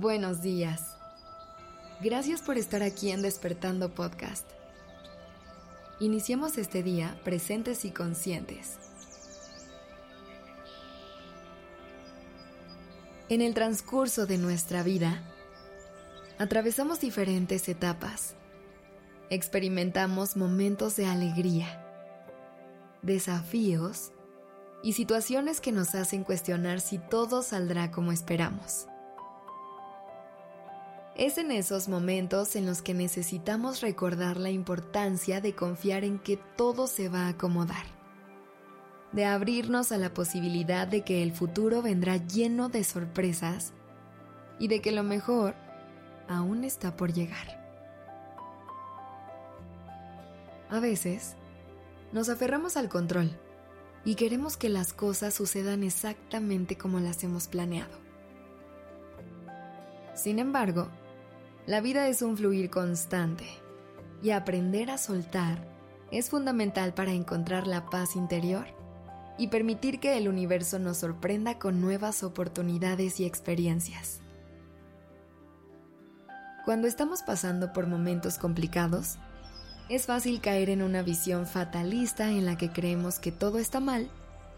Buenos días. Gracias por estar aquí en Despertando Podcast. Iniciemos este día presentes y conscientes. En el transcurso de nuestra vida, atravesamos diferentes etapas. Experimentamos momentos de alegría, desafíos y situaciones que nos hacen cuestionar si todo saldrá como esperamos. Es en esos momentos en los que necesitamos recordar la importancia de confiar en que todo se va a acomodar, de abrirnos a la posibilidad de que el futuro vendrá lleno de sorpresas y de que lo mejor aún está por llegar. A veces, nos aferramos al control y queremos que las cosas sucedan exactamente como las hemos planeado. Sin embargo, la vida es un fluir constante y aprender a soltar es fundamental para encontrar la paz interior y permitir que el universo nos sorprenda con nuevas oportunidades y experiencias. Cuando estamos pasando por momentos complicados, es fácil caer en una visión fatalista en la que creemos que todo está mal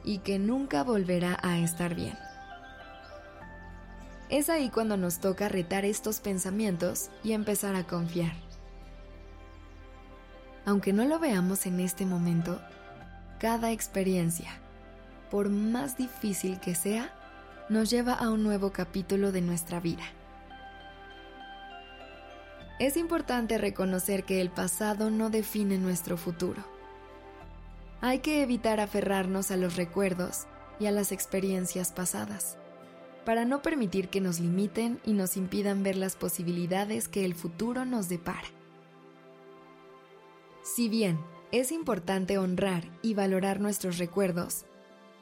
y que nunca volverá a estar bien. Es ahí cuando nos toca retar estos pensamientos y empezar a confiar. Aunque no lo veamos en este momento, cada experiencia, por más difícil que sea, nos lleva a un nuevo capítulo de nuestra vida. Es importante reconocer que el pasado no define nuestro futuro. Hay que evitar aferrarnos a los recuerdos y a las experiencias pasadas para no permitir que nos limiten y nos impidan ver las posibilidades que el futuro nos depara. Si bien es importante honrar y valorar nuestros recuerdos,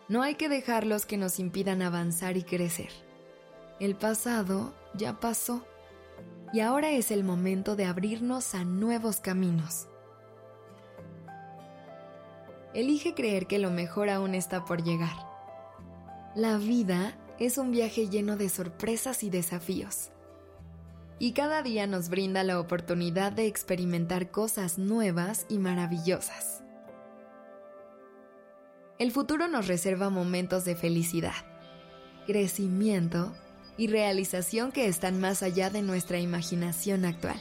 no hay que dejarlos que nos impidan avanzar y crecer. El pasado ya pasó y ahora es el momento de abrirnos a nuevos caminos. Elige creer que lo mejor aún está por llegar. La vida es un viaje lleno de sorpresas y desafíos. Y cada día nos brinda la oportunidad de experimentar cosas nuevas y maravillosas. El futuro nos reserva momentos de felicidad, crecimiento y realización que están más allá de nuestra imaginación actual.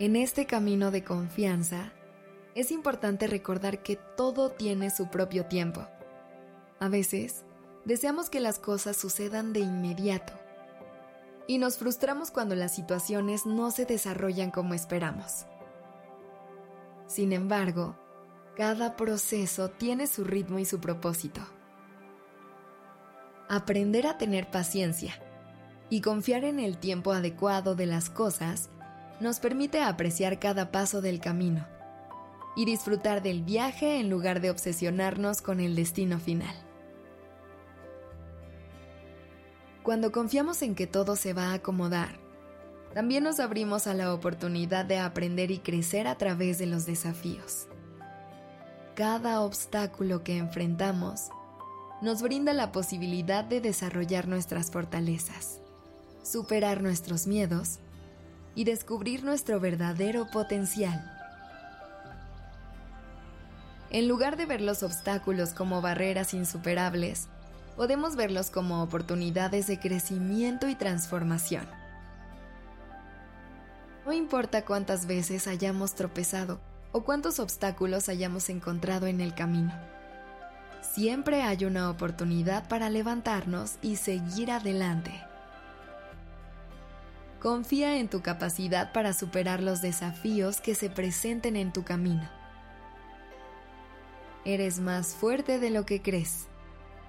En este camino de confianza, es importante recordar que todo tiene su propio tiempo a veces, deseamos que las cosas sucedan de inmediato y nos frustramos cuando las situaciones no se desarrollan como esperamos. Sin embargo, cada proceso tiene su ritmo y su propósito. Aprender a tener paciencia y confiar en el tiempo adecuado de las cosas nos permite apreciar cada paso del camino y disfrutar del viaje en lugar de obsesionarnos con el destino final. Cuando confiamos en que todo se va a acomodar, también nos abrimos a la oportunidad de aprender y crecer a través de los desafíos. Cada obstáculo que enfrentamos nos brinda la posibilidad de desarrollar nuestras fortalezas, superar nuestros miedos y descubrir nuestro verdadero potencial. En lugar de ver los obstáculos como barreras insuperables, podemos verlos como oportunidades de crecimiento y transformación. No importa cuántas veces hayamos tropezado o cuántos obstáculos hayamos encontrado en el camino. Siempre hay una oportunidad para levantarnos y seguir adelante. Confía en tu capacidad para superar los desafíos que se presenten en tu camino. Eres más fuerte de lo que crees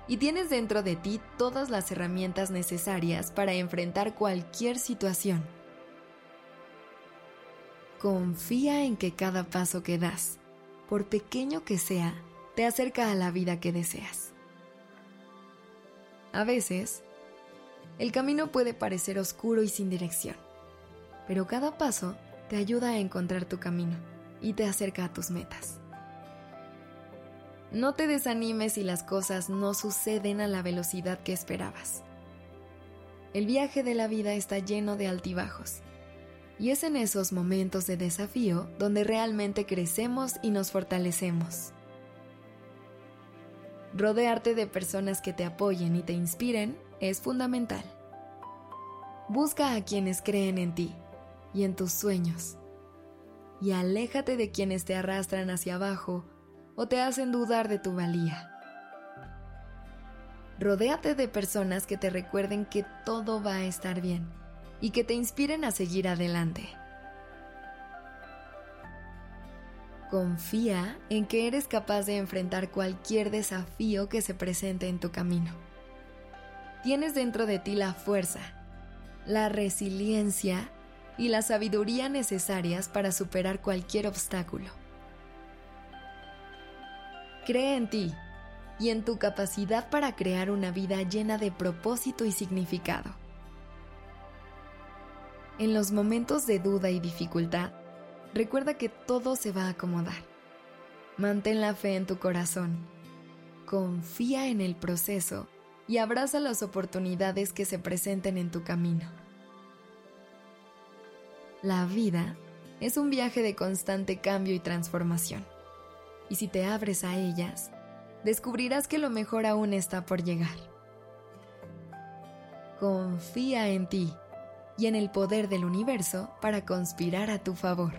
y tienes dentro de ti todas las herramientas necesarias para enfrentar cualquier situación. Confía en que cada paso que das, por pequeño que sea, te acerca a la vida que deseas. A veces, el camino puede parecer oscuro y sin dirección, pero cada paso te ayuda a encontrar tu camino y te acerca a tus metas. No te desanimes si las cosas no suceden a la velocidad que esperabas. El viaje de la vida está lleno de altibajos. Y es en esos momentos de desafío donde realmente crecemos y nos fortalecemos. Rodearte de personas que te apoyen y te inspiren es fundamental. Busca a quienes creen en ti y en tus sueños. Y aléjate de quienes te arrastran hacia abajo o te hacen dudar de tu valía. Rodéate de personas que te recuerden que todo va a estar bien y que te inspiren a seguir adelante. Confía en que eres capaz de enfrentar cualquier desafío que se presente en tu camino. Tienes dentro de ti la fuerza, la resiliencia y la sabiduría necesarias para superar cualquier obstáculo. Cree en ti y en tu capacidad para crear una vida llena de propósito y significado. En los momentos de duda y dificultad, recuerda que todo se va a acomodar. Mantén la fe en tu corazón. Confía en el proceso y abraza las oportunidades que se presenten en tu camino. La vida es un viaje de constante cambio y transformación. Y si te abres a ellas, descubrirás que lo mejor aún está por llegar. Confía en ti y en el poder del universo para conspirar a tu favor.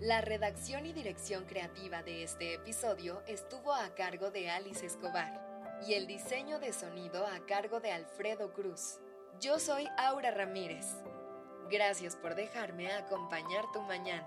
La redacción y dirección creativa de este episodio estuvo a cargo de Alice Escobar y el diseño de sonido a cargo de Alfredo Cruz. Yo soy Aura Ramírez. Gracias por dejarme acompañar tu mañana.